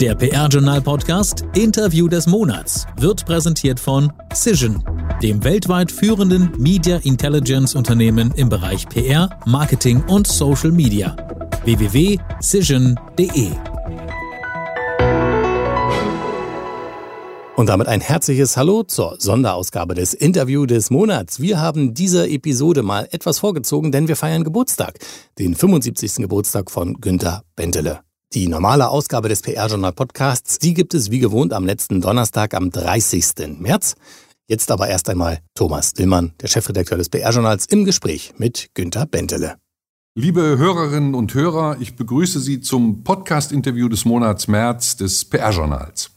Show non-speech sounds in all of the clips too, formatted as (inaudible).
Der PR-Journal-Podcast Interview des Monats wird präsentiert von Cision, dem weltweit führenden Media Intelligence-Unternehmen im Bereich PR, Marketing und Social Media. www.cision.de Und damit ein herzliches Hallo zur Sonderausgabe des Interview des Monats. Wir haben dieser Episode mal etwas vorgezogen, denn wir feiern Geburtstag, den 75. Geburtstag von Günter Bentele. Die normale Ausgabe des PR-Journal Podcasts, die gibt es wie gewohnt am letzten Donnerstag am 30. März. Jetzt aber erst einmal Thomas Dillmann, der Chefredakteur des PR-Journals, im Gespräch mit Günter Bentele. Liebe Hörerinnen und Hörer, ich begrüße Sie zum Podcast-Interview des Monats März des PR-Journals.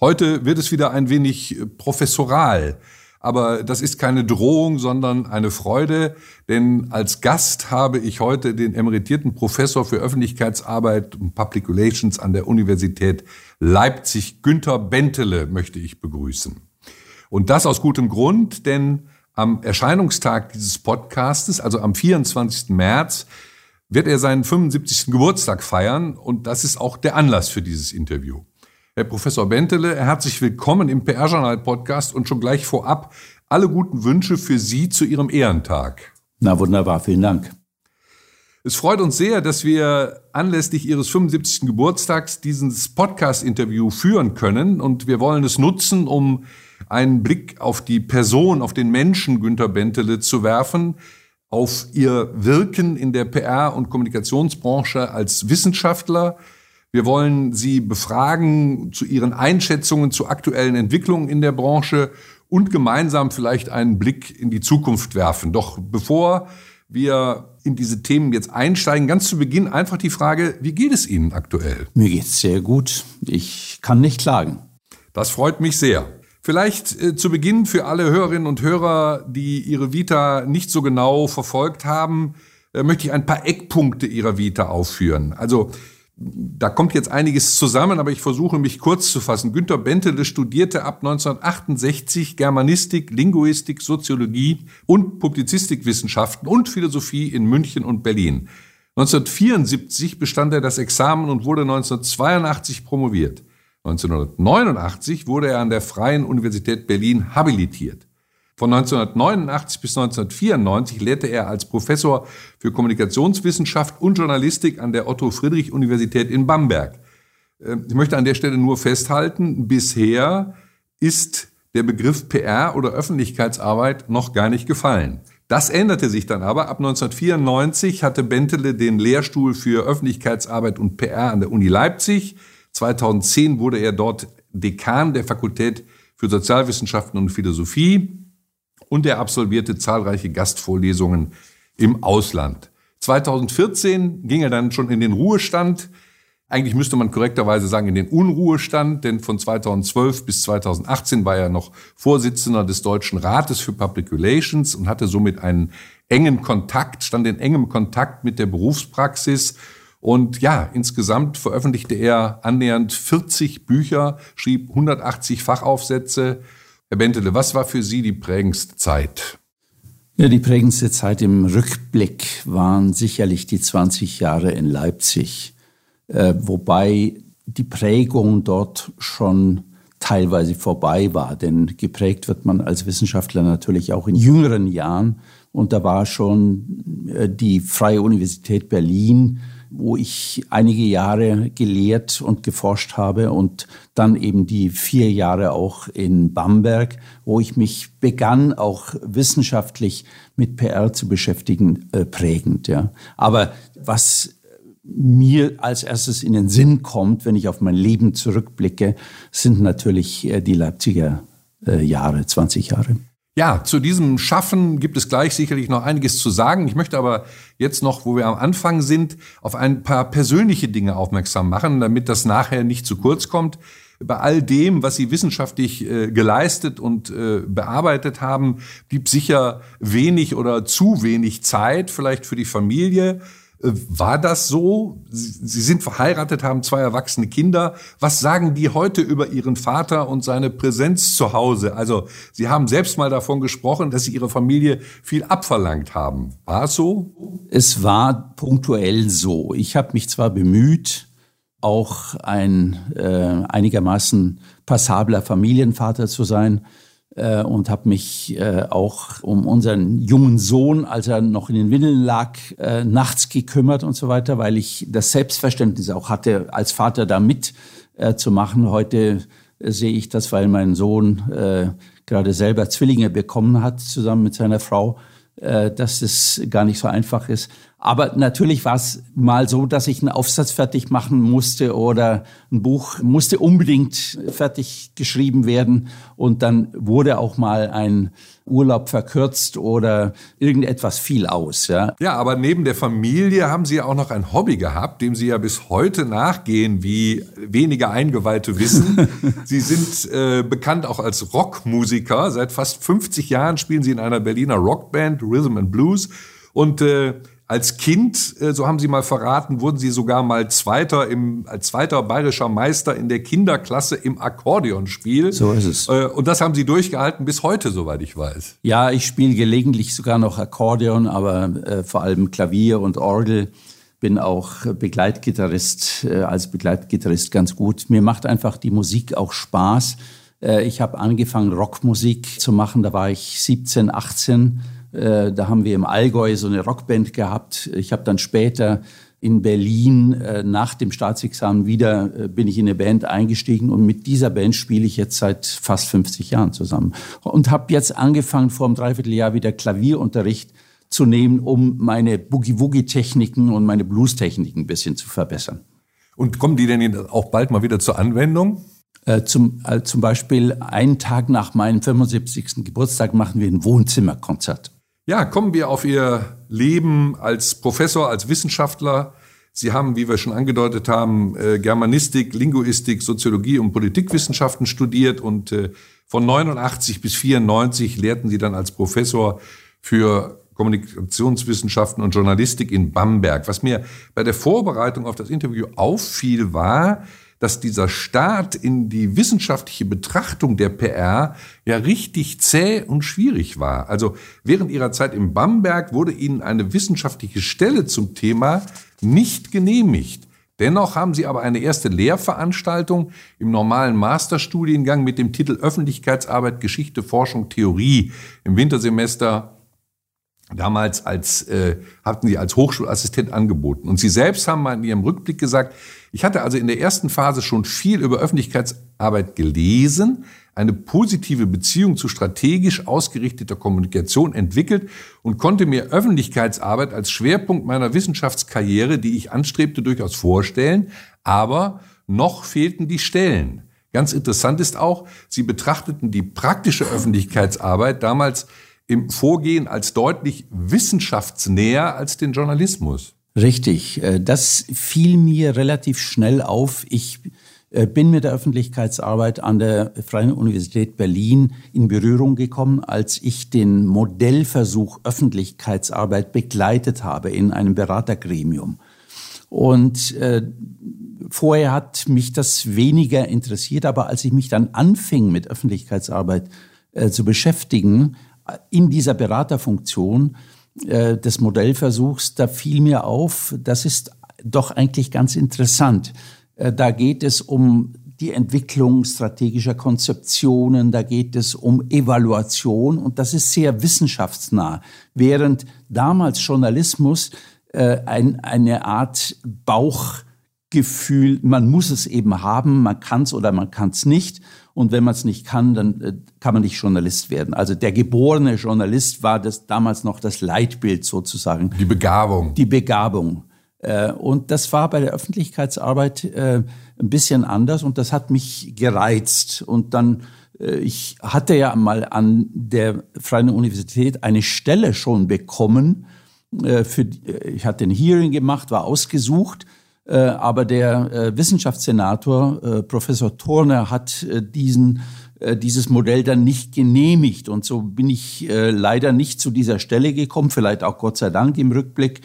Heute wird es wieder ein wenig professoral. Aber das ist keine Drohung, sondern eine Freude, denn als Gast habe ich heute den emeritierten Professor für Öffentlichkeitsarbeit und Public Relations an der Universität Leipzig, Günther Bentele, möchte ich begrüßen. Und das aus gutem Grund, denn am Erscheinungstag dieses Podcastes, also am 24. März, wird er seinen 75. Geburtstag feiern und das ist auch der Anlass für dieses Interview. Herr Professor Bentele, herzlich willkommen im PR-Journal-Podcast und schon gleich vorab alle guten Wünsche für Sie zu Ihrem Ehrentag. Na wunderbar, vielen Dank. Es freut uns sehr, dass wir anlässlich Ihres 75. Geburtstags dieses Podcast-Interview führen können und wir wollen es nutzen, um einen Blick auf die Person, auf den Menschen Günter Bentele zu werfen, auf Ihr Wirken in der PR- und Kommunikationsbranche als Wissenschaftler, wir wollen Sie befragen zu Ihren Einschätzungen zu aktuellen Entwicklungen in der Branche und gemeinsam vielleicht einen Blick in die Zukunft werfen. Doch bevor wir in diese Themen jetzt einsteigen, ganz zu Beginn einfach die Frage, wie geht es Ihnen aktuell? Mir geht es sehr gut. Ich kann nicht klagen. Das freut mich sehr. Vielleicht äh, zu Beginn für alle Hörerinnen und Hörer, die ihre Vita nicht so genau verfolgt haben, äh, möchte ich ein paar Eckpunkte ihrer Vita aufführen. Also da kommt jetzt einiges zusammen, aber ich versuche mich kurz zu fassen. Günter Bentele studierte ab 1968 Germanistik, Linguistik, Soziologie und Publizistikwissenschaften und Philosophie in München und Berlin. 1974 bestand er das Examen und wurde 1982 promoviert. 1989 wurde er an der Freien Universität Berlin habilitiert. Von 1989 bis 1994 lehrte er als Professor für Kommunikationswissenschaft und Journalistik an der Otto-Friedrich-Universität in Bamberg. Ähm, ich möchte an der Stelle nur festhalten, bisher ist der Begriff PR oder Öffentlichkeitsarbeit noch gar nicht gefallen. Das änderte sich dann aber. Ab 1994 hatte Bentele den Lehrstuhl für Öffentlichkeitsarbeit und PR an der Uni Leipzig. 2010 wurde er dort Dekan der Fakultät für Sozialwissenschaften und Philosophie und er absolvierte zahlreiche Gastvorlesungen im Ausland. 2014 ging er dann schon in den Ruhestand. Eigentlich müsste man korrekterweise sagen in den Unruhestand, denn von 2012 bis 2018 war er noch Vorsitzender des Deutschen Rates für Public Relations und hatte somit einen engen Kontakt, stand in engem Kontakt mit der Berufspraxis. Und ja, insgesamt veröffentlichte er annähernd 40 Bücher, schrieb 180 Fachaufsätze, Herr Bentele, was war für Sie die prägendste Zeit? Ja, die prägendste Zeit im Rückblick waren sicherlich die 20 Jahre in Leipzig, äh, wobei die Prägung dort schon teilweise vorbei war, denn geprägt wird man als Wissenschaftler natürlich auch in jüngeren Jahren. Und da war schon äh, die Freie Universität Berlin wo ich einige Jahre gelehrt und geforscht habe und dann eben die vier Jahre auch in Bamberg, wo ich mich begann, auch wissenschaftlich mit PR zu beschäftigen, äh, prägend. Ja. Aber was mir als erstes in den Sinn kommt, wenn ich auf mein Leben zurückblicke, sind natürlich äh, die Leipziger äh, Jahre, 20 Jahre. Ja, zu diesem Schaffen gibt es gleich sicherlich noch einiges zu sagen. Ich möchte aber jetzt noch, wo wir am Anfang sind, auf ein paar persönliche Dinge aufmerksam machen, damit das nachher nicht zu kurz kommt. Bei all dem, was Sie wissenschaftlich äh, geleistet und äh, bearbeitet haben, blieb sicher wenig oder zu wenig Zeit vielleicht für die Familie. War das so? Sie sind verheiratet, haben zwei erwachsene Kinder. Was sagen die heute über Ihren Vater und seine Präsenz zu Hause? Also, Sie haben selbst mal davon gesprochen, dass Sie Ihrer Familie viel abverlangt haben. War es so? Es war punktuell so. Ich habe mich zwar bemüht, auch ein äh, einigermaßen passabler Familienvater zu sein äh, und habe mich äh, auch um unseren jungen Sohn, als er noch in den Windeln lag, äh, nachts gekümmert und so weiter, weil ich das Selbstverständnis auch hatte, als Vater da mit äh, zu machen. Heute äh, sehe ich das, weil mein Sohn äh, gerade selber Zwillinge bekommen hat, zusammen mit seiner Frau, dass es gar nicht so einfach ist. Aber natürlich war es mal so, dass ich einen Aufsatz fertig machen musste oder ein Buch musste unbedingt fertig geschrieben werden. Und dann wurde auch mal ein Urlaub verkürzt oder irgendetwas fiel aus. Ja, ja aber neben der Familie haben Sie ja auch noch ein Hobby gehabt, dem Sie ja bis heute nachgehen, wie weniger Eingeweihte wissen. (laughs) Sie sind äh, bekannt auch als Rockmusiker. Seit fast 50 Jahren spielen Sie in einer Berliner Rockband, Rhythm and Blues. Und äh, als Kind, äh, so haben Sie mal verraten, wurden Sie sogar mal Zweiter im, als zweiter bayerischer Meister in der Kinderklasse im Akkordeonspiel. So ist es. Äh, und das haben Sie durchgehalten bis heute, soweit ich weiß. Ja, ich spiele gelegentlich sogar noch Akkordeon, aber äh, vor allem Klavier und Orgel. Bin auch Begleitgitarrist, äh, als Begleitgitarrist ganz gut. Mir macht einfach die Musik auch Spaß. Äh, ich habe angefangen, Rockmusik zu machen, da war ich 17, 18 äh, da haben wir im Allgäu so eine Rockband gehabt. Ich habe dann später in Berlin äh, nach dem Staatsexamen wieder äh, bin ich in eine Band eingestiegen und mit dieser Band spiele ich jetzt seit fast 50 Jahren zusammen und habe jetzt angefangen vor einem Dreivierteljahr wieder Klavierunterricht zu nehmen, um meine Boogie-Woogie-Techniken und meine Blues-Techniken ein bisschen zu verbessern. Und kommen die denn auch bald mal wieder zur Anwendung? Äh, zum, äh, zum Beispiel einen Tag nach meinem 75. Geburtstag machen wir ein Wohnzimmerkonzert. Ja, kommen wir auf Ihr Leben als Professor, als Wissenschaftler. Sie haben, wie wir schon angedeutet haben, äh, Germanistik, Linguistik, Soziologie und Politikwissenschaften studiert und äh, von 89 bis 94 lehrten Sie dann als Professor für Kommunikationswissenschaften und Journalistik in Bamberg. Was mir bei der Vorbereitung auf das Interview auffiel, war, dass dieser Start in die wissenschaftliche Betrachtung der PR ja richtig zäh und schwierig war. Also während ihrer Zeit in Bamberg wurde ihnen eine wissenschaftliche Stelle zum Thema nicht genehmigt. Dennoch haben sie aber eine erste Lehrveranstaltung im normalen Masterstudiengang mit dem Titel Öffentlichkeitsarbeit, Geschichte, Forschung, Theorie im Wintersemester damals als äh, hatten sie als Hochschulassistent angeboten. Und sie selbst haben mal in ihrem Rückblick gesagt, ich hatte also in der ersten Phase schon viel über Öffentlichkeitsarbeit gelesen, eine positive Beziehung zu strategisch ausgerichteter Kommunikation entwickelt und konnte mir Öffentlichkeitsarbeit als Schwerpunkt meiner Wissenschaftskarriere, die ich anstrebte, durchaus vorstellen, aber noch fehlten die Stellen. Ganz interessant ist auch, sie betrachteten die praktische Öffentlichkeitsarbeit damals im Vorgehen als deutlich wissenschaftsnäher als den Journalismus. Richtig, äh, das fiel mir relativ schnell auf. Ich äh, bin mit der Öffentlichkeitsarbeit an der Freien Universität Berlin in Berührung gekommen, als ich den Modellversuch Öffentlichkeitsarbeit begleitet habe in einem Beratergremium. Und äh, vorher hat mich das weniger interessiert, aber als ich mich dann anfing mit Öffentlichkeitsarbeit äh, zu beschäftigen, in dieser Beraterfunktion äh, des Modellversuchs, da fiel mir auf, das ist doch eigentlich ganz interessant. Äh, da geht es um die Entwicklung strategischer Konzeptionen, da geht es um Evaluation und das ist sehr wissenschaftsnah. Während damals Journalismus äh, ein, eine Art Bauchgefühl, man muss es eben haben, man kann es oder man kann es nicht. Und wenn man es nicht kann, dann äh, kann man nicht Journalist werden. Also der geborene Journalist war das damals noch das Leitbild sozusagen. Die Begabung. Die Begabung. Äh, und das war bei der Öffentlichkeitsarbeit äh, ein bisschen anders und das hat mich gereizt. Und dann, ich hatte ja mal an der Freien Universität eine Stelle schon bekommen. Für, ich hatte ein Hearing gemacht, war ausgesucht aber der äh, Wissenschaftssenator, äh, Professor Turner, hat diesen, dieses Modell dann nicht genehmigt. Und so bin ich leider nicht zu dieser Stelle gekommen, vielleicht auch Gott sei Dank im Rückblick,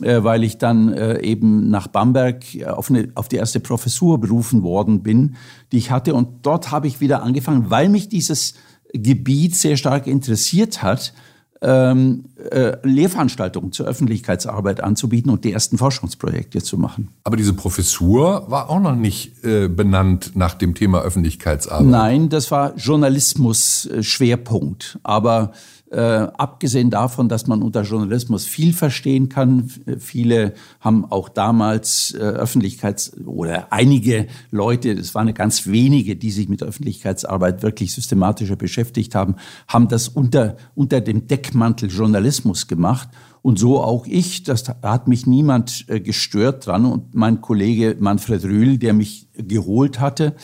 weil ich dann eben nach Bamberg auf, eine, auf die erste Professur berufen worden bin, die ich hatte. Und dort habe ich wieder angefangen, weil mich dieses Gebiet sehr stark interessiert hat, ähm, äh, Lehrveranstaltungen zur Öffentlichkeitsarbeit anzubieten und die ersten Forschungsprojekte zu machen. Aber diese Professur war auch noch nicht äh, benannt nach dem Thema Öffentlichkeitsarbeit. Nein, das war Journalismus-Schwerpunkt. Aber äh, abgesehen davon, dass man unter Journalismus viel verstehen kann, viele haben auch damals äh, Öffentlichkeits- oder einige Leute, es waren ganz wenige, die sich mit Öffentlichkeitsarbeit wirklich systematischer beschäftigt haben, haben das unter, unter dem Deckmantel Journalismus gemacht. Und so auch ich, das hat mich niemand äh, gestört dran. Und mein Kollege Manfred Rühl, der mich geholt hatte,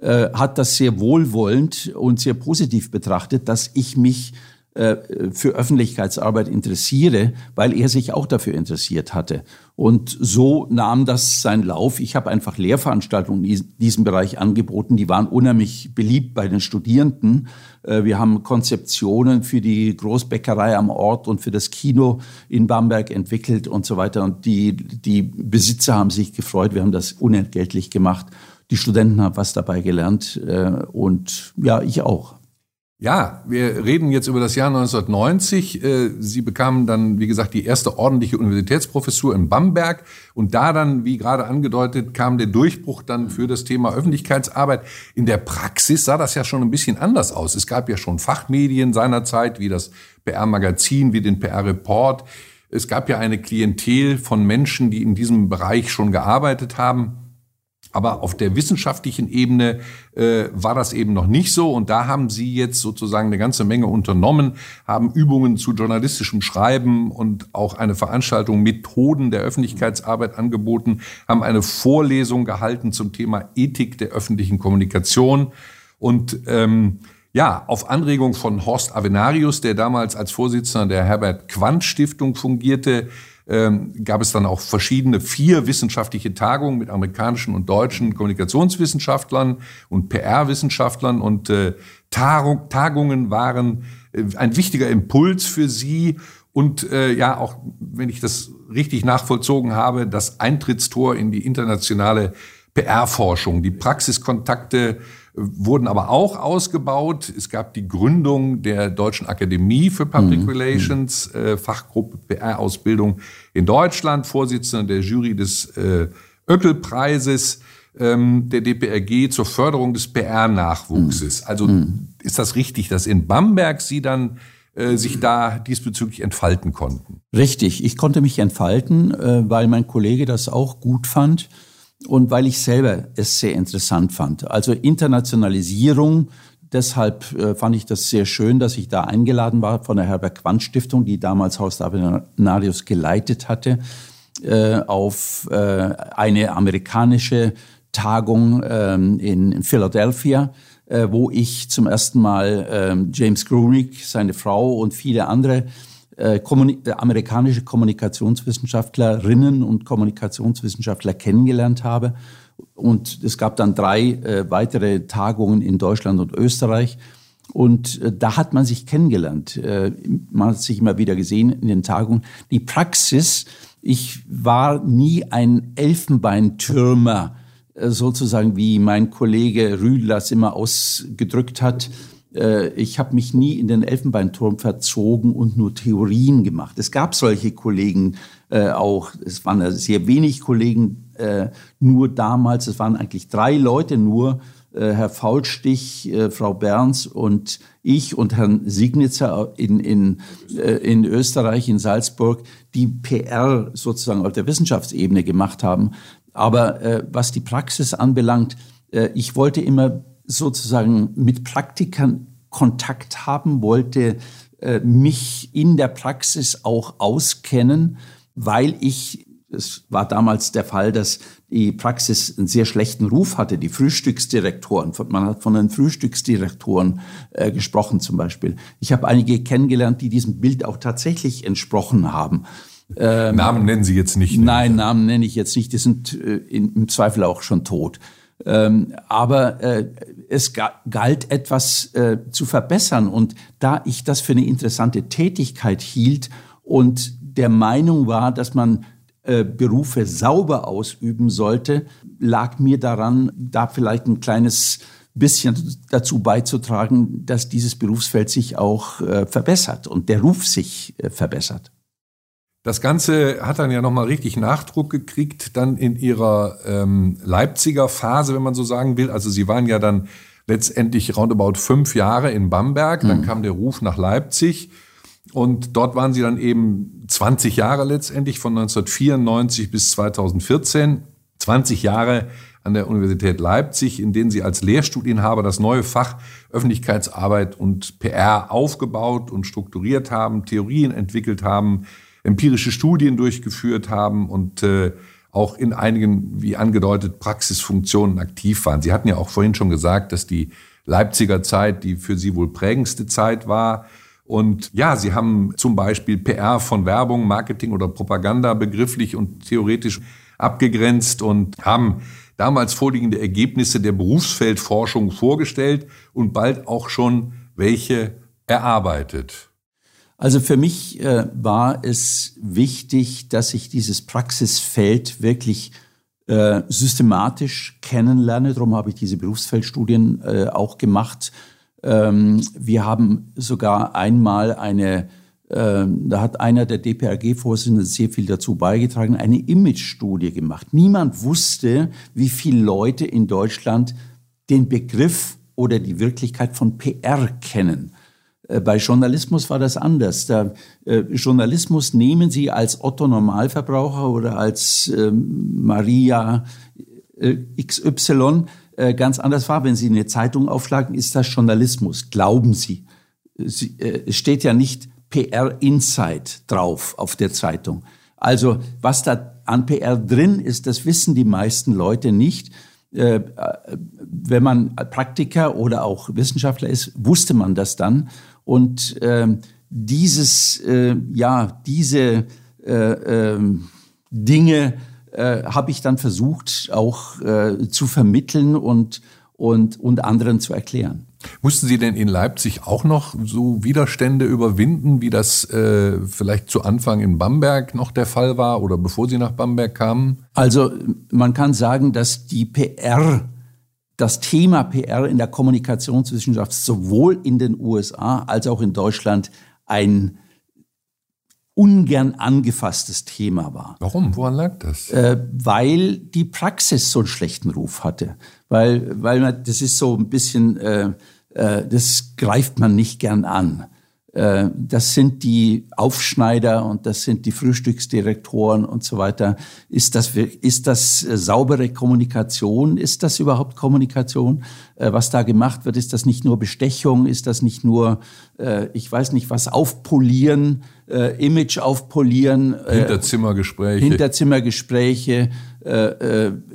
äh, hat das sehr wohlwollend und sehr positiv betrachtet, dass ich mich für Öffentlichkeitsarbeit interessiere, weil er sich auch dafür interessiert hatte. Und so nahm das seinen Lauf. Ich habe einfach Lehrveranstaltungen in diesem Bereich angeboten. Die waren unheimlich beliebt bei den Studierenden. Äh, wir haben Konzeptionen für die Großbäckerei am Ort und für das Kino in Bamberg entwickelt und so weiter. Und die, die Besitzer haben sich gefreut. Wir haben das unentgeltlich gemacht. Die Studenten haben was dabei gelernt äh, und ja, ich auch. Ja, wir reden jetzt über das Jahr 1990. Äh, Sie bekamen dann, wie gesagt, die erste ordentliche Universitätsprofessur in Bamberg. Und da dann, wie gerade angedeutet, kam der Durchbruch dann für das Thema Öffentlichkeitsarbeit. In der Praxis sah das ja schon ein bisschen anders aus. Es gab ja schon Fachmedien seinerzeit, wie das PR-Magazin, wie den PR-Report. Es gab ja eine Klientel von Menschen, die in diesem Bereich schon gearbeitet haben. Aber auf der wissenschaftlichen Ebene äh, war das eben noch nicht so. Und da haben Sie jetzt sozusagen eine ganze Menge unternommen, haben Übungen zu journalistischem Schreiben und auch eine Veranstaltung Methoden der Öffentlichkeitsarbeit angeboten, haben eine Vorlesung gehalten zum Thema Ethik der öffentlichen Kommunikation. Und ähm, ja, auf Anregung von Horst Avenarius, der damals als Vorsitzender der Herbert Quandt Stiftung fungierte, ähm, gab es dann auch verschiedene vier wissenschaftliche Tagungen mit amerikanischen und deutschen Kommunikationswissenschaftlern und PR-Wissenschaftlern und äh, Tagung, Tagungen waren äh, ein wichtiger Impuls für sie und äh, ja auch, wenn ich das richtig nachvollzogen habe, das Eintrittstor in die internationale PR-Forschung, die Praxiskontakte wurden aber auch ausgebaut. Es gab die Gründung der Deutschen Akademie für Public mhm. Relations, äh, Fachgruppe PR-Ausbildung in Deutschland, Vorsitzender der Jury des äh, Öckel-Preises ähm, der DPRG zur Förderung des PR-Nachwuchses. Mhm. Also mhm. ist das richtig, dass in Bamberg Sie dann äh, sich da diesbezüglich entfalten konnten? Richtig, ich konnte mich entfalten, äh, weil mein Kollege das auch gut fand und weil ich selber es sehr interessant fand. Also Internationalisierung, deshalb äh, fand ich das sehr schön, dass ich da eingeladen war von der Herbert Quandt Stiftung, die damals Haus Avenarius geleitet hatte, äh, auf äh, eine amerikanische Tagung ähm, in Philadelphia, wo ich zum ersten Mal ähm, James Grunick, seine Frau und viele andere äh, kommuni amerikanische Kommunikationswissenschaftlerinnen und Kommunikationswissenschaftler kennengelernt habe. Und es gab dann drei äh, weitere Tagungen in Deutschland und Österreich. Und äh, da hat man sich kennengelernt. Äh, man hat sich immer wieder gesehen in den Tagungen. Die Praxis, ich war nie ein Elfenbeintürmer, äh, sozusagen wie mein Kollege Rühl das immer ausgedrückt hat. Äh, ich habe mich nie in den Elfenbeinturm verzogen und nur Theorien gemacht. Es gab solche Kollegen äh, auch. Es waren sehr wenig Kollegen äh, nur damals. Es waren eigentlich drei Leute nur. Äh, Herr Faulstich, äh, Frau Berns und ich und Herrn Signitzer in, in, äh, in Österreich, in Salzburg, die PR sozusagen auf der Wissenschaftsebene gemacht haben. Aber was die Praxis anbelangt, ich wollte immer sozusagen mit Praktikern Kontakt haben, wollte äh, mich in der Praxis auch auskennen, weil ich, es war damals der Fall, dass die Praxis einen sehr schlechten Ruf hatte, die Frühstücksdirektoren. Man hat von den Frühstücksdirektoren äh, gesprochen zum Beispiel. Ich habe einige kennengelernt, die diesem Bild auch tatsächlich entsprochen haben. Ähm, Namen nennen Sie jetzt nicht. Nein, Namen nenne ich jetzt nicht. Die sind äh, im Zweifel auch schon tot. Ähm, aber äh, es galt etwas äh, zu verbessern. Und da ich das für eine interessante Tätigkeit hielt und der Meinung war, dass man äh, Berufe sauber ausüben sollte, lag mir daran, da vielleicht ein kleines bisschen dazu beizutragen, dass dieses Berufsfeld sich auch äh, verbessert und der Ruf sich äh, verbessert. Das Ganze hat dann ja nochmal richtig Nachdruck gekriegt, dann in ihrer ähm, Leipziger Phase, wenn man so sagen will. Also Sie waren ja dann letztendlich roundabout fünf Jahre in Bamberg, dann mhm. kam der Ruf nach Leipzig und dort waren Sie dann eben 20 Jahre letztendlich, von 1994 bis 2014. 20 Jahre an der Universität Leipzig, in denen Sie als Lehrstudienhaber das neue Fach Öffentlichkeitsarbeit und PR aufgebaut und strukturiert haben, Theorien entwickelt haben, empirische Studien durchgeführt haben und äh, auch in einigen, wie angedeutet, Praxisfunktionen aktiv waren. Sie hatten ja auch vorhin schon gesagt, dass die Leipziger Zeit die für Sie wohl prägendste Zeit war. Und ja, Sie haben zum Beispiel PR von Werbung, Marketing oder Propaganda begrifflich und theoretisch abgegrenzt und haben damals vorliegende Ergebnisse der Berufsfeldforschung vorgestellt und bald auch schon welche erarbeitet. Also für mich äh, war es wichtig, dass ich dieses Praxisfeld wirklich äh, systematisch kennenlerne. Darum habe ich diese Berufsfeldstudien äh, auch gemacht. Ähm, wir haben sogar einmal eine, äh, da hat einer der DPRG-Vorsitzenden sehr viel dazu beigetragen, eine Image-Studie gemacht. Niemand wusste, wie viele Leute in Deutschland den Begriff oder die Wirklichkeit von PR kennen. Äh, bei Journalismus war das anders. Der äh, Journalismus nehmen Sie als Otto Normalverbraucher oder als äh, Maria äh, XY äh, ganz anders wahr. Wenn Sie eine Zeitung aufschlagen, ist das Journalismus. Glauben Sie. Sie äh, es steht ja nicht PR Insight drauf auf der Zeitung. Also was da an PR drin ist, das wissen die meisten Leute nicht. Wenn man Praktiker oder auch Wissenschaftler ist, wusste man das dann. Und ähm, dieses, äh, ja, diese äh, äh, Dinge äh, habe ich dann versucht auch äh, zu vermitteln und, und, und anderen zu erklären. Mussten Sie denn in Leipzig auch noch so Widerstände überwinden, wie das äh, vielleicht zu Anfang in Bamberg noch der Fall war oder bevor Sie nach Bamberg kamen? Also man kann sagen, dass die PR das Thema PR in der Kommunikationswissenschaft sowohl in den USA als auch in Deutschland ein ungern angefasstes Thema war. Warum? Woran lag das? Äh, weil die Praxis so einen schlechten Ruf hatte. Weil, weil man, das ist so ein bisschen, äh, äh, das greift man nicht gern an. Äh, das sind die Aufschneider und das sind die Frühstücksdirektoren und so weiter. Ist das, ist das äh, saubere Kommunikation? Ist das überhaupt Kommunikation? Äh, was da gemacht wird, ist das nicht nur Bestechung? Ist das nicht nur, ich weiß nicht was, aufpolieren, Image aufpolieren? Hinterzimmergespräche. Hinterzimmergespräche,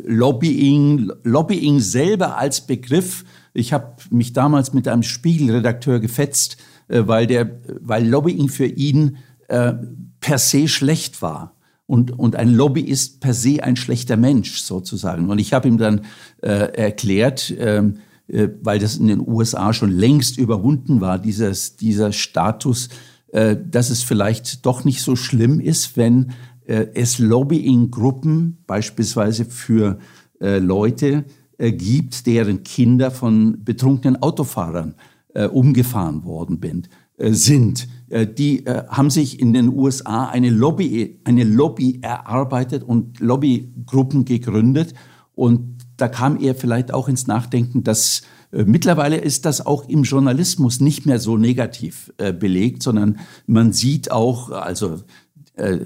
Lobbying, Lobbying selber als Begriff. Ich habe mich damals mit einem Spiegelredakteur gefetzt, weil, der, weil Lobbying für ihn äh, per se schlecht war. Und, und ein Lobbyist per se ein schlechter Mensch sozusagen. Und ich habe ihm dann äh, erklärt, ähm, äh, weil das in den USA schon längst überwunden war, dieses, dieser Status, äh, dass es vielleicht doch nicht so schlimm ist, wenn äh, es Lobbying-Gruppen beispielsweise für äh, Leute äh, gibt, deren Kinder von betrunkenen Autofahrern äh, umgefahren worden bin, äh, sind. Äh, die äh, haben sich in den USA eine Lobby, eine Lobby erarbeitet und Lobbygruppen gegründet. Und da kam er vielleicht auch ins Nachdenken, dass äh, mittlerweile ist das auch im Journalismus nicht mehr so negativ äh, belegt, sondern man sieht auch, also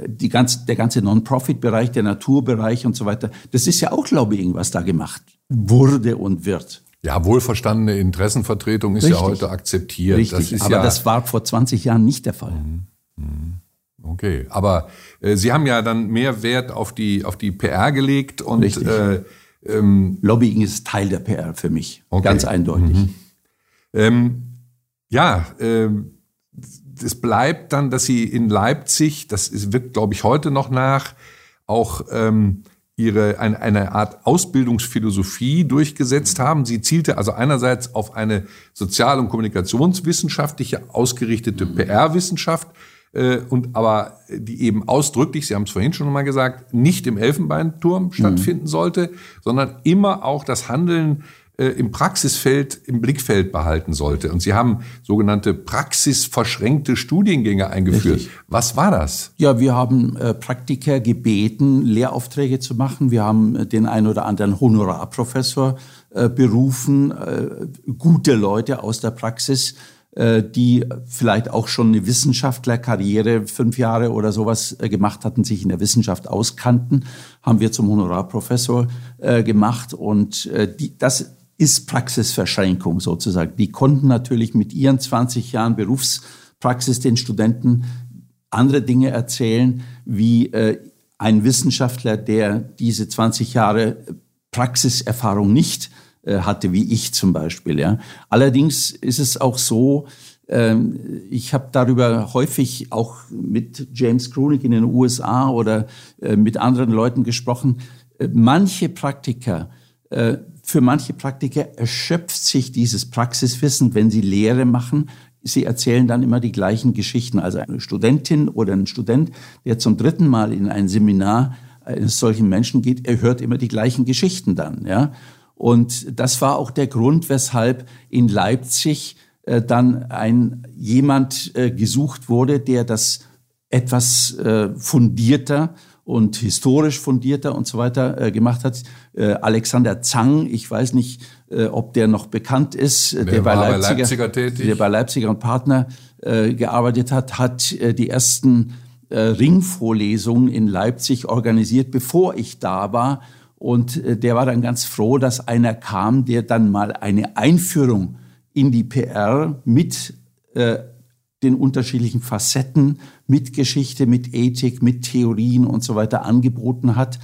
die ganze, der ganze Non-Profit-Bereich, der Naturbereich und so weiter, das ist ja auch Lobbying, was da gemacht wurde und wird. Ja, wohlverstandene Interessenvertretung ist Richtig. ja heute akzeptiert. Richtig, das aber ja das war vor 20 Jahren nicht der Fall. Mhm. Mhm. Okay, aber äh, Sie haben ja dann mehr Wert auf die, auf die PR gelegt und. Äh, ähm, Lobbying ist Teil der PR für mich, okay. ganz eindeutig. Mhm. Ähm, ja, äh, es bleibt dann, dass Sie in Leipzig, das ist, wirkt, glaube ich, heute noch nach, auch ähm, ihre, eine, eine Art Ausbildungsphilosophie durchgesetzt haben. Sie zielte also einerseits auf eine sozial- und kommunikationswissenschaftliche ausgerichtete PR-Wissenschaft, äh, und aber die eben ausdrücklich, Sie haben es vorhin schon mal gesagt, nicht im Elfenbeinturm stattfinden mhm. sollte, sondern immer auch das Handeln äh, im Praxisfeld im Blickfeld behalten sollte. Und Sie haben sogenannte praxisverschränkte Studiengänge eingeführt. Richtig. Was war das? Ja, wir haben äh, Praktiker gebeten, Lehraufträge zu machen. Wir haben äh, den ein oder anderen Honorarprofessor äh, berufen, äh, gute Leute aus der Praxis äh, die vielleicht auch schon eine Wissenschaftlerkarriere, fünf Jahre oder sowas gemacht hatten, sich in der Wissenschaft auskannten, haben wir zum Honorarprofessor äh, gemacht. Und äh, die, das ist Praxisverschränkung sozusagen. Die konnten natürlich mit ihren 20 Jahren Berufspraxis den Studenten andere Dinge erzählen, wie äh, ein Wissenschaftler, der diese 20 Jahre Praxiserfahrung nicht äh, hatte, wie ich zum Beispiel. Ja. Allerdings ist es auch so, ähm, ich habe darüber häufig auch mit James Krunig in den USA oder äh, mit anderen Leuten gesprochen. Äh, manche Praktiker, für manche Praktiker erschöpft sich dieses Praxiswissen, wenn sie Lehre machen. Sie erzählen dann immer die gleichen Geschichten. Also eine Studentin oder ein Student, der zum dritten Mal in ein Seminar eines solchen Menschen geht, er hört immer die gleichen Geschichten dann. Ja? Und das war auch der Grund, weshalb in Leipzig äh, dann ein jemand äh, gesucht wurde, der das etwas äh, fundierter und historisch fundierter und so weiter äh, gemacht hat. Äh, Alexander Zang, ich weiß nicht, äh, ob der noch bekannt ist, der, der bei, Leipziger, Leipziger tätig. der bei Leipziger und Partner äh, gearbeitet hat, hat äh, die ersten äh, Ringvorlesungen in Leipzig organisiert, bevor ich da war und äh, der war dann ganz froh, dass einer kam, der dann mal eine Einführung in die PR mit äh, den unterschiedlichen Facetten, mit Geschichte, mit Ethik, mit Theorien und so weiter angeboten hat.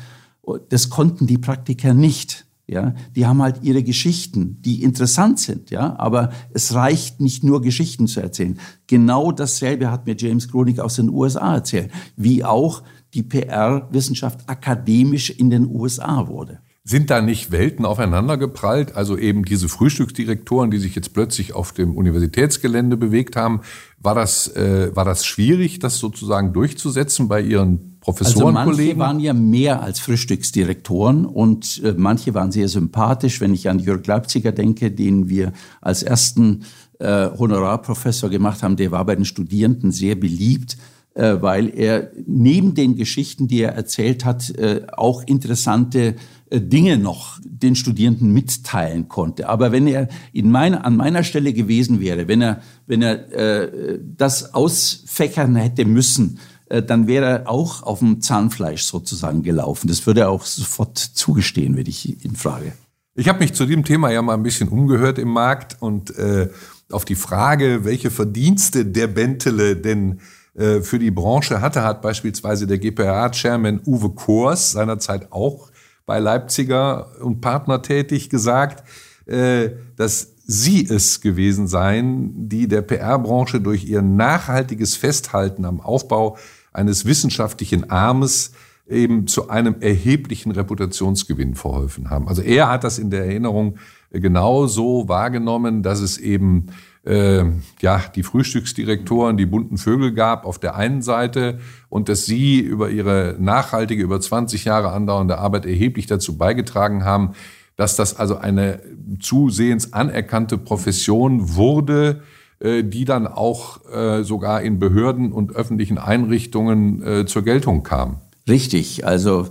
Das konnten die Praktiker nicht. Ja, die haben halt ihre Geschichten, die interessant sind, ja, aber es reicht nicht nur Geschichten zu erzählen. Genau dasselbe hat mir James Kronig aus den USA erzählt, wie auch die PR-Wissenschaft akademisch in den USA wurde. Sind da nicht Welten aufeinandergeprallt? Also eben diese Frühstücksdirektoren, die sich jetzt plötzlich auf dem Universitätsgelände bewegt haben. War das, äh, war das schwierig, das sozusagen durchzusetzen bei Ihren Professorenkollegen? Also manche waren ja mehr als Frühstücksdirektoren und äh, manche waren sehr sympathisch. Wenn ich an Jörg Leipziger denke, den wir als ersten äh, Honorarprofessor gemacht haben, der war bei den Studierenden sehr beliebt. Äh, weil er neben den Geschichten, die er erzählt hat, äh, auch interessante äh, Dinge noch den Studierenden mitteilen konnte. Aber wenn er in meiner, an meiner Stelle gewesen wäre, wenn er, wenn er äh, das ausfächern hätte müssen, äh, dann wäre er auch auf dem Zahnfleisch sozusagen gelaufen. Das würde er auch sofort zugestehen, wenn ich ihn frage. Ich habe mich zu dem Thema ja mal ein bisschen umgehört im Markt und äh, auf die Frage, welche Verdienste der Bentele denn äh, für die Branche hatte, hat beispielsweise der GPA-Chairman Uwe Kors seinerzeit auch bei Leipziger und Partner tätig gesagt, äh, dass sie es gewesen seien, die der PR-Branche durch ihr nachhaltiges Festhalten am Aufbau eines wissenschaftlichen Armes eben zu einem erheblichen Reputationsgewinn verholfen haben. Also er hat das in der Erinnerung genau so wahrgenommen, dass es eben äh, ja, die Frühstücksdirektoren, die bunten Vögel gab auf der einen Seite und dass sie über ihre nachhaltige, über 20 Jahre andauernde Arbeit erheblich dazu beigetragen haben, dass das also eine zusehends anerkannte Profession wurde, äh, die dann auch äh, sogar in Behörden und öffentlichen Einrichtungen äh, zur Geltung kam. Richtig, also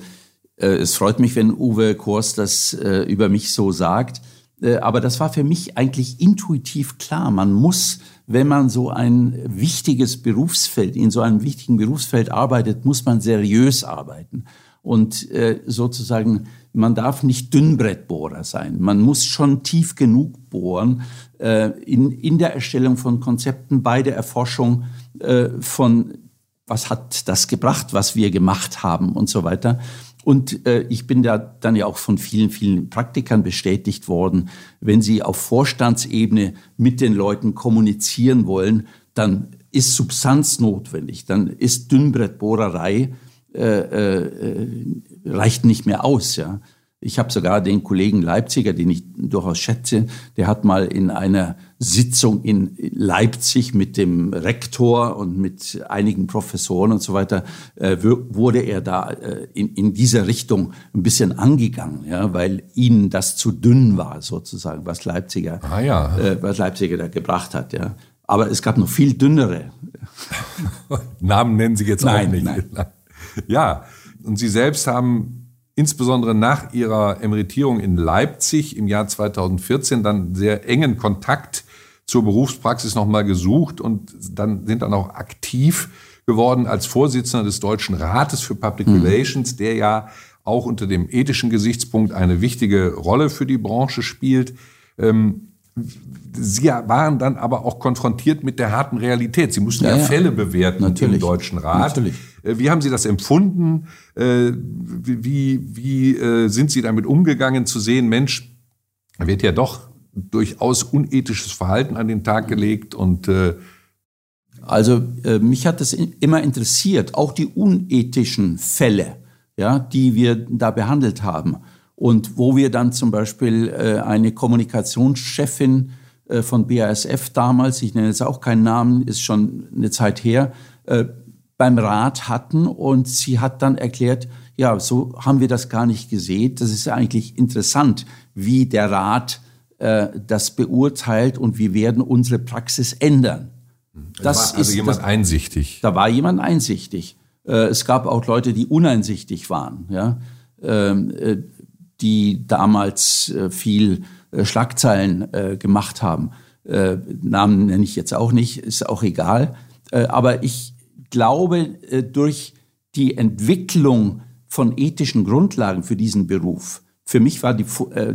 es freut mich, wenn Uwe Kors das über mich so sagt. Äh, aber das war für mich eigentlich intuitiv klar. Man muss, wenn man so ein wichtiges Berufsfeld, in so einem wichtigen Berufsfeld arbeitet, muss man seriös arbeiten. Und äh, sozusagen, man darf nicht Dünnbrettbohrer sein. Man muss schon tief genug bohren äh, in, in der Erstellung von Konzepten, bei der Erforschung von, was hat das gebracht, was wir gemacht haben und so weiter. Und äh, ich bin da dann ja auch von vielen, vielen Praktikern bestätigt worden, wenn sie auf Vorstandsebene mit den Leuten kommunizieren wollen, dann ist Substanz notwendig, dann ist Dünnbrettbohrerei äh, äh, reicht nicht mehr aus. Ja. Ich habe sogar den Kollegen Leipziger, den ich durchaus schätze, der hat mal in einer Sitzung in Leipzig mit dem Rektor und mit einigen Professoren und so weiter, äh, wurde er da äh, in, in dieser Richtung ein bisschen angegangen, ja, weil ihnen das zu dünn war, sozusagen, was Leipziger, ah, ja. äh, was Leipziger da gebracht hat. Ja. Aber es gab noch viel dünnere. (laughs) Namen nennen Sie jetzt nein, auch nicht. Nein. Ja, und Sie selbst haben insbesondere nach ihrer Emeritierung in Leipzig im Jahr 2014 dann sehr engen Kontakt zur Berufspraxis nochmal gesucht und dann sind dann auch aktiv geworden als Vorsitzender des Deutschen Rates für Public mhm. Relations, der ja auch unter dem ethischen Gesichtspunkt eine wichtige Rolle für die Branche spielt. Ähm, Sie waren dann aber auch konfrontiert mit der harten Realität. Sie mussten ja, ja Fälle bewerten Natürlich. im Deutschen Rat. Natürlich. Äh, wie haben Sie das empfunden? Äh, wie, wie äh, sind Sie damit umgegangen zu sehen, Mensch, wird ja doch durchaus unethisches Verhalten an den Tag gelegt und also mich hat das immer interessiert, auch die unethischen Fälle, ja, die wir da behandelt haben und wo wir dann zum Beispiel eine Kommunikationschefin von BASF damals, ich nenne jetzt auch keinen Namen, ist schon eine Zeit her, beim Rat hatten und sie hat dann erklärt, ja, so haben wir das gar nicht gesehen. Das ist eigentlich interessant, wie der Rat äh, das beurteilt und wir werden unsere Praxis ändern. Das da war also ist jemand das, einsichtig. Da war jemand einsichtig. Äh, es gab auch Leute, die uneinsichtig waren, ja, ähm, äh, die damals äh, viel äh, Schlagzeilen äh, gemacht haben. Namen nenne ich jetzt auch nicht, ist auch egal. aber ich glaube, durch die Entwicklung von ethischen Grundlagen für diesen Beruf, für mich war die,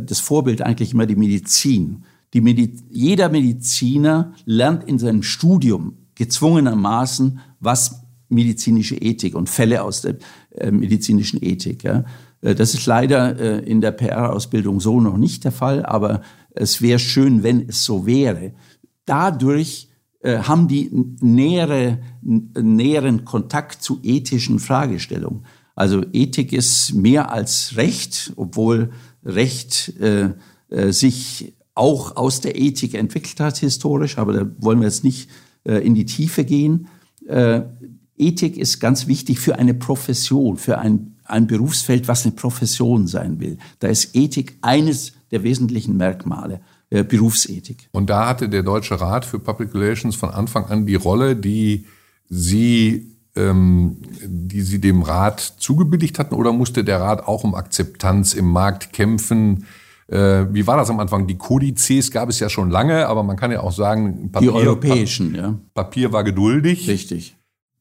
das Vorbild eigentlich immer die Medizin. Die Medi jeder Mediziner lernt in seinem Studium gezwungenermaßen, was medizinische Ethik und Fälle aus der medizinischen Ethik. Ja. Das ist leider in der PR-Ausbildung so noch nicht der Fall, aber es wäre schön, wenn es so wäre. Dadurch äh, haben die nähere, näheren Kontakt zu ethischen Fragestellungen. Also Ethik ist mehr als Recht, obwohl Recht äh, äh, sich auch aus der Ethik entwickelt hat historisch, aber da wollen wir jetzt nicht äh, in die Tiefe gehen. Äh, Ethik ist ganz wichtig für eine Profession, für ein, ein Berufsfeld, was eine Profession sein will. Da ist Ethik eines der wesentlichen Merkmale. Äh, Berufsethik. Und da hatte der Deutsche Rat für Public Relations von Anfang an die Rolle, die Sie ähm, die Sie dem Rat zugebilligt hatten, oder musste der Rat auch um Akzeptanz im Markt kämpfen? Äh, wie war das am Anfang? Die Kodizes gab es ja schon lange, aber man kann ja auch sagen, Papier, die europäischen, ja. Papier war geduldig. Richtig.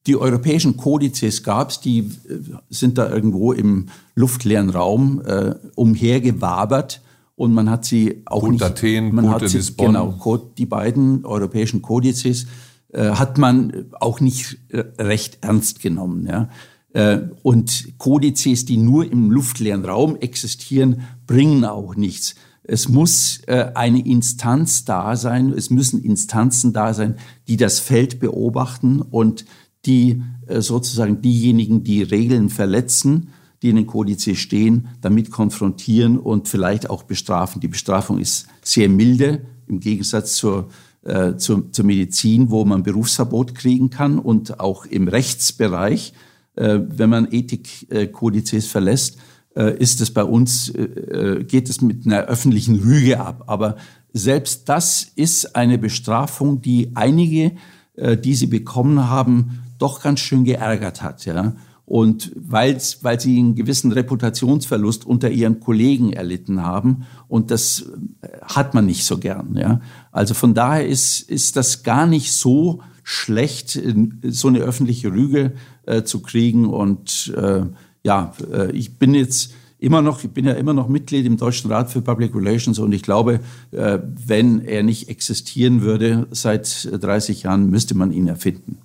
Die europäischen Kodizes gab es, die äh, sind da irgendwo im luftleeren Raum äh, umhergewabert und man hat sie auch Code nicht, Athen, man Code hat sie, Lisbon. genau die beiden europäischen Kodizes äh, hat man auch nicht äh, recht ernst genommen, ja. Äh, und Kodizes, die nur im luftleeren Raum existieren, bringen auch nichts. Es muss äh, eine Instanz da sein, es müssen Instanzen da sein, die das Feld beobachten und die äh, sozusagen diejenigen, die Regeln verletzen, die in den Kodizes stehen, damit konfrontieren und vielleicht auch bestrafen. Die Bestrafung ist sehr milde im Gegensatz zur, äh, zur, zur Medizin, wo man Berufsverbot kriegen kann und auch im Rechtsbereich, äh, wenn man Ethikkodizes verlässt, äh, ist es bei uns, äh, äh, geht es mit einer öffentlichen Rüge ab. Aber selbst das ist eine Bestrafung, die einige, äh, die sie bekommen haben, doch ganz schön geärgert hat. Ja. Und weil, weil sie einen gewissen Reputationsverlust unter ihren Kollegen erlitten haben. Und das äh, hat man nicht so gern. Ja. Also von daher ist, ist das gar nicht so schlecht, so eine öffentliche Rüge äh, zu kriegen. Und äh, ja, äh, ich bin jetzt immer noch, ich bin ja immer noch Mitglied im Deutschen Rat für Public Relations und ich glaube, äh, wenn er nicht existieren würde seit 30 Jahren, müsste man ihn erfinden.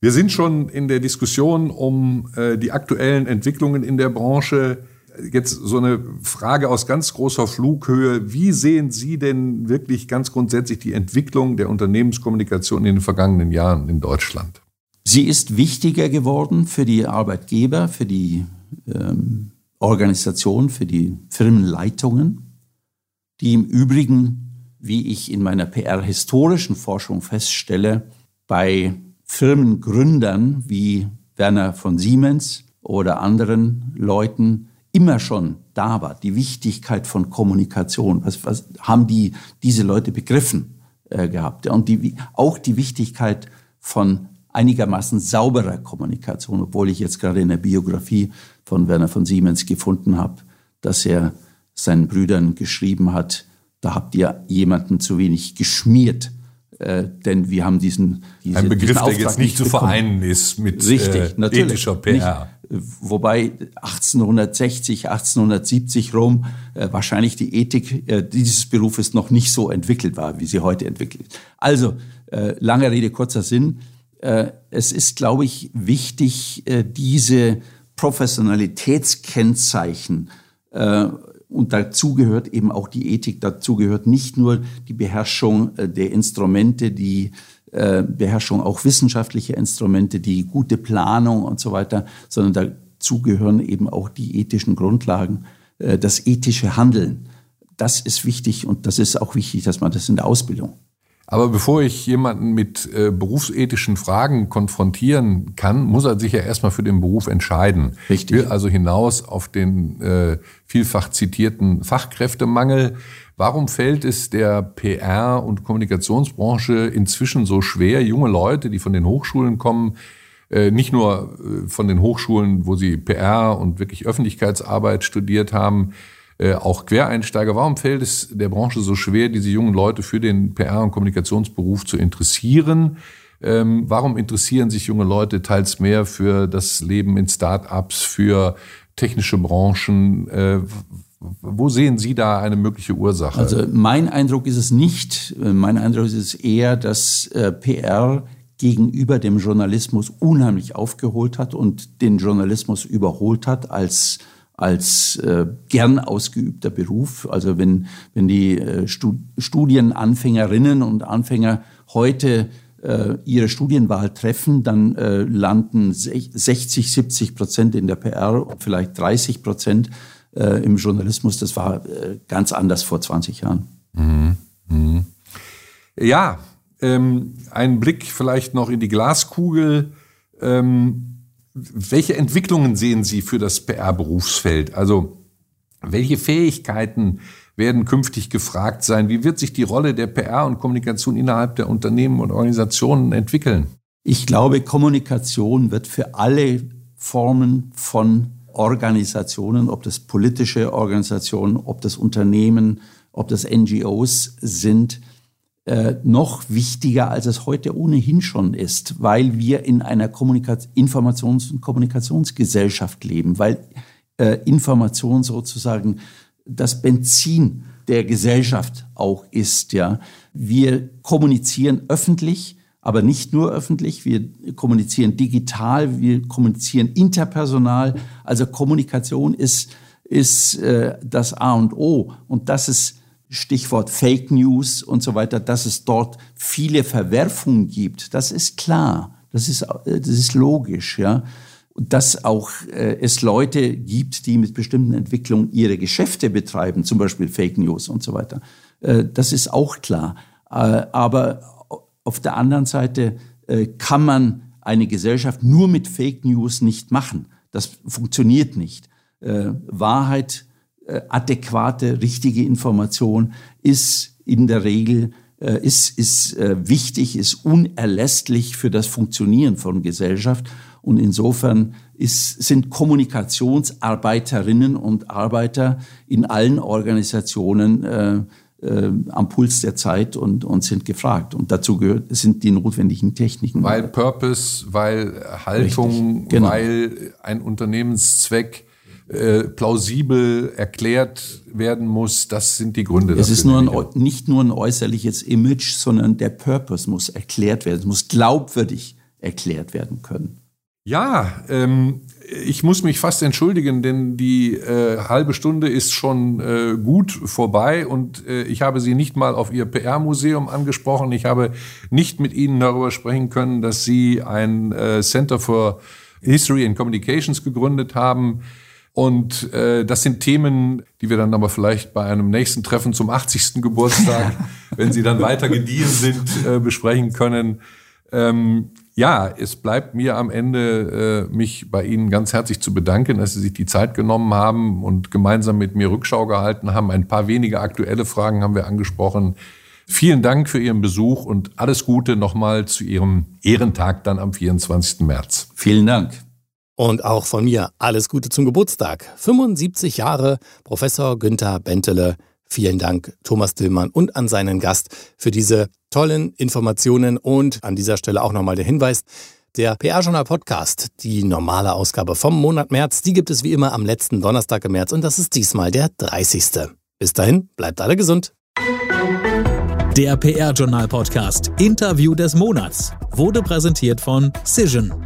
Wir sind schon in der Diskussion um äh, die aktuellen Entwicklungen in der Branche. Jetzt so eine Frage aus ganz großer Flughöhe. Wie sehen Sie denn wirklich ganz grundsätzlich die Entwicklung der Unternehmenskommunikation in den vergangenen Jahren in Deutschland? Sie ist wichtiger geworden für die Arbeitgeber, für die ähm, Organisation für die Firmenleitungen, die im Übrigen, wie ich in meiner PR-historischen Forschung feststelle, bei Firmengründern wie Werner von Siemens oder anderen Leuten immer schon da war. Die Wichtigkeit von Kommunikation, was, was haben die, diese Leute begriffen äh, gehabt? Und die, auch die Wichtigkeit von einigermaßen sauberer Kommunikation, obwohl ich jetzt gerade in der Biografie von Werner von Siemens gefunden habe, dass er seinen Brüdern geschrieben hat, da habt ihr jemanden zu wenig geschmiert. Äh, denn wir haben diesen diese, ein Begriff, der jetzt nicht zu vereinen ist mit Richtig, äh, ethischer PR. Nicht, wobei 1860, 1870 Rom äh, wahrscheinlich die Ethik äh, dieses Berufes noch nicht so entwickelt war, wie sie heute entwickelt ist. Also äh, lange Rede kurzer Sinn. Äh, es ist, glaube ich, wichtig, äh, diese Professionalitätskennzeichen äh, und dazu gehört eben auch die Ethik, dazu gehört nicht nur die Beherrschung der Instrumente, die Beherrschung auch wissenschaftlicher Instrumente, die gute Planung und so weiter, sondern dazu gehören eben auch die ethischen Grundlagen, das ethische Handeln. Das ist wichtig und das ist auch wichtig, dass man das in der Ausbildung aber bevor ich jemanden mit äh, berufsethischen Fragen konfrontieren kann, muss er sich ja erstmal für den Beruf entscheiden. Richtig. Will also hinaus auf den äh, vielfach zitierten Fachkräftemangel. Warum fällt es der PR- und Kommunikationsbranche inzwischen so schwer, junge Leute, die von den Hochschulen kommen, äh, nicht nur äh, von den Hochschulen, wo sie PR und wirklich Öffentlichkeitsarbeit studiert haben, äh, auch Quereinsteiger. Warum fällt es der Branche so schwer, diese jungen Leute für den PR- und Kommunikationsberuf zu interessieren? Ähm, warum interessieren sich junge Leute teils mehr für das Leben in Start-ups, für technische Branchen? Äh, wo sehen Sie da eine mögliche Ursache? Also mein Eindruck ist es nicht. Äh, mein Eindruck ist es eher, dass äh, PR gegenüber dem Journalismus unheimlich aufgeholt hat und den Journalismus überholt hat als als äh, gern ausgeübter Beruf. Also wenn, wenn die äh, Studienanfängerinnen und Anfänger heute äh, ihre Studienwahl treffen, dann äh, landen 60, 70 Prozent in der PR und vielleicht 30 Prozent äh, im Journalismus. Das war äh, ganz anders vor 20 Jahren. Mhm. Mhm. Ja, ähm, ein Blick vielleicht noch in die Glaskugel. Ähm, welche Entwicklungen sehen Sie für das PR-Berufsfeld? Also welche Fähigkeiten werden künftig gefragt sein? Wie wird sich die Rolle der PR und Kommunikation innerhalb der Unternehmen und Organisationen entwickeln? Ich glaube, Kommunikation wird für alle Formen von Organisationen, ob das politische Organisationen, ob das Unternehmen, ob das NGOs sind, äh, noch wichtiger, als es heute ohnehin schon ist, weil wir in einer Kommunikaz Informations- und Kommunikationsgesellschaft leben, weil äh, Information sozusagen das Benzin der Gesellschaft auch ist. Ja, wir kommunizieren öffentlich, aber nicht nur öffentlich. Wir kommunizieren digital, wir kommunizieren interpersonal. Also Kommunikation ist ist äh, das A und O und das ist Stichwort Fake News und so weiter, dass es dort viele Verwerfungen gibt, das ist klar, das ist, das ist logisch, ja. Und dass auch äh, es Leute gibt, die mit bestimmten Entwicklungen ihre Geschäfte betreiben, zum Beispiel Fake News und so weiter, äh, das ist auch klar. Äh, aber auf der anderen Seite äh, kann man eine Gesellschaft nur mit Fake News nicht machen. Das funktioniert nicht. Äh, Wahrheit äh, adäquate, richtige Information ist in der Regel äh, ist, ist äh, wichtig, ist unerlässlich für das Funktionieren von Gesellschaft. Und insofern ist, sind Kommunikationsarbeiterinnen und Arbeiter in allen Organisationen äh, äh, am Puls der Zeit und, und sind gefragt. Und dazu gehört, sind die notwendigen Techniken. Weil Purpose, weil Haltung, genau. weil ein Unternehmenszweck äh, plausibel erklärt werden muss. Das sind die Gründe. Es ist nur ein, nicht nur ein äußerliches Image, sondern der Purpose muss erklärt werden. Es muss glaubwürdig erklärt werden können. Ja, ähm, ich muss mich fast entschuldigen, denn die äh, halbe Stunde ist schon äh, gut vorbei und äh, ich habe Sie nicht mal auf Ihr PR-Museum angesprochen. Ich habe nicht mit Ihnen darüber sprechen können, dass Sie ein äh, Center for History and Communications gegründet haben Und äh, das sind Themen, die wir dann aber vielleicht bei einem nächsten Treffen zum 80. Geburtstag, (laughs) wenn Sie dann weiter gediehen sind, äh, besprechen können. Ähm, ja, es bleibt mir am Ende, äh, mich bei Ihnen ganz herzlich zu bedanken, dass Sie sich die Zeit genommen haben und gemeinsam mit mir Rückschau gehalten haben. Ein paar wenige aktuelle Fragen haben wir angesprochen. Vielen Dank für Ihren Besuch und alles Gute nochmal zu Ihrem Ehrentag dann am 24. März. Vielen Dank. Und auch von mir alles Gute zum Geburtstag. 75 Jahre, Professor Günther Bentele. Vielen Dank, Thomas Dillmann und an seinen Gast für diese tollen Informationen und an dieser Stelle auch nochmal der Hinweis, der PR-Journal Podcast, die normale Ausgabe vom Monat März, die gibt es wie immer am letzten Donnerstag im März und das ist diesmal der 30. Bis dahin, bleibt alle gesund. Der PR-Journal Podcast Interview des Monats wurde präsentiert von Cision